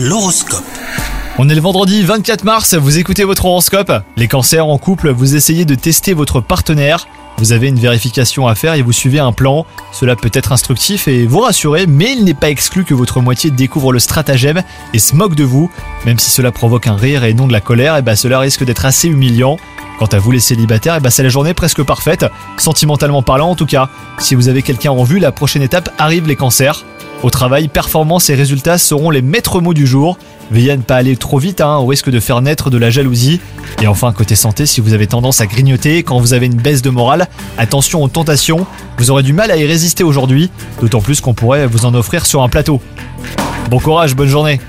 L'horoscope. On est le vendredi 24 mars, vous écoutez votre horoscope. Les cancers en couple, vous essayez de tester votre partenaire. Vous avez une vérification à faire et vous suivez un plan. Cela peut être instructif et vous rassurer, mais il n'est pas exclu que votre moitié découvre le stratagème et se moque de vous. Même si cela provoque un rire et non de la colère, et bah cela risque d'être assez humiliant. Quant à vous les célibataires, et bah c'est la journée presque parfaite, sentimentalement parlant en tout cas. Si vous avez quelqu'un en vue, la prochaine étape arrive les cancers. Au travail, performance et résultats seront les maîtres mots du jour. Veillez à ne pas aller trop vite, hein, au risque de faire naître de la jalousie. Et enfin, côté santé, si vous avez tendance à grignoter quand vous avez une baisse de morale, attention aux tentations, vous aurez du mal à y résister aujourd'hui, d'autant plus qu'on pourrait vous en offrir sur un plateau. Bon courage, bonne journée